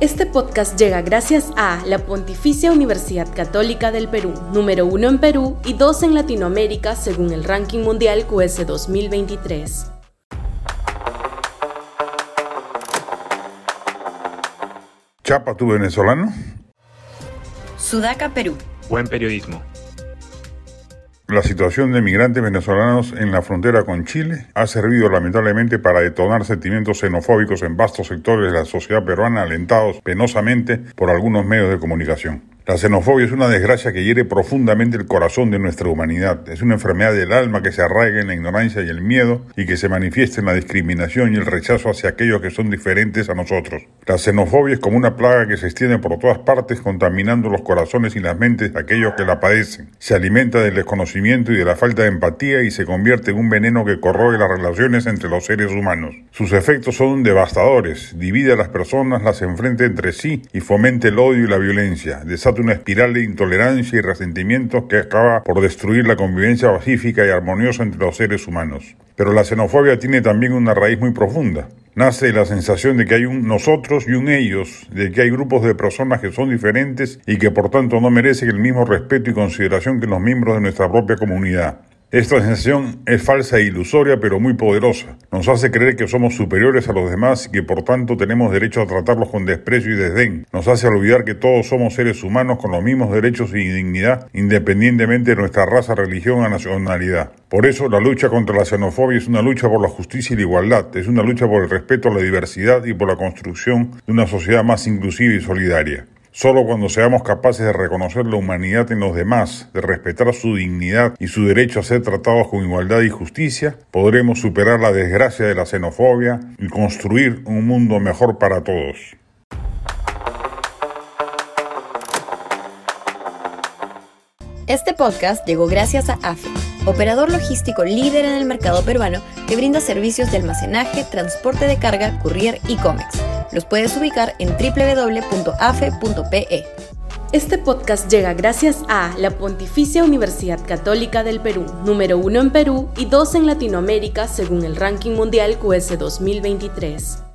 Este podcast llega gracias a la Pontificia Universidad Católica del Perú, número uno en Perú y dos en Latinoamérica según el ranking mundial QS 2023. Chapa, ¿tú venezolano? Sudaca, Perú. Buen periodismo. La situación de migrantes venezolanos en la frontera con Chile ha servido lamentablemente para detonar sentimientos xenofóbicos en vastos sectores de la sociedad peruana alentados penosamente por algunos medios de comunicación. La xenofobia es una desgracia que hiere profundamente el corazón de nuestra humanidad. Es una enfermedad del alma que se arraiga en la ignorancia y el miedo y que se manifiesta en la discriminación y el rechazo hacia aquellos que son diferentes a nosotros. La xenofobia es como una plaga que se extiende por todas partes contaminando los corazones y las mentes de aquellos que la padecen. Se alimenta del desconocimiento y de la falta de empatía y se convierte en un veneno que corroe las relaciones entre los seres humanos. Sus efectos son devastadores, divide a las personas, las enfrenta entre sí y fomenta el odio y la violencia, una espiral de intolerancia y resentimientos que acaba por destruir la convivencia pacífica y armoniosa entre los seres humanos. Pero la xenofobia tiene también una raíz muy profunda. Nace de la sensación de que hay un nosotros y un ellos, de que hay grupos de personas que son diferentes y que por tanto no merecen el mismo respeto y consideración que los miembros de nuestra propia comunidad. Esta sensación es falsa e ilusoria, pero muy poderosa. Nos hace creer que somos superiores a los demás y que por tanto tenemos derecho a tratarlos con desprecio y desdén. Nos hace olvidar que todos somos seres humanos con los mismos derechos y dignidad, independientemente de nuestra raza, religión o nacionalidad. Por eso la lucha contra la xenofobia es una lucha por la justicia y la igualdad, es una lucha por el respeto a la diversidad y por la construcción de una sociedad más inclusiva y solidaria. Solo cuando seamos capaces de reconocer la humanidad en los demás, de respetar su dignidad y su derecho a ser tratados con igualdad y justicia, podremos superar la desgracia de la xenofobia y construir un mundo mejor para todos. Este podcast llegó gracias a AFE, operador logístico líder en el mercado peruano que brinda servicios de almacenaje, transporte de carga, courier y cómics los puedes ubicar en www.afe.pe. Este podcast llega gracias a la Pontificia Universidad Católica del Perú, número uno en Perú y dos en Latinoamérica según el ranking mundial QS 2023.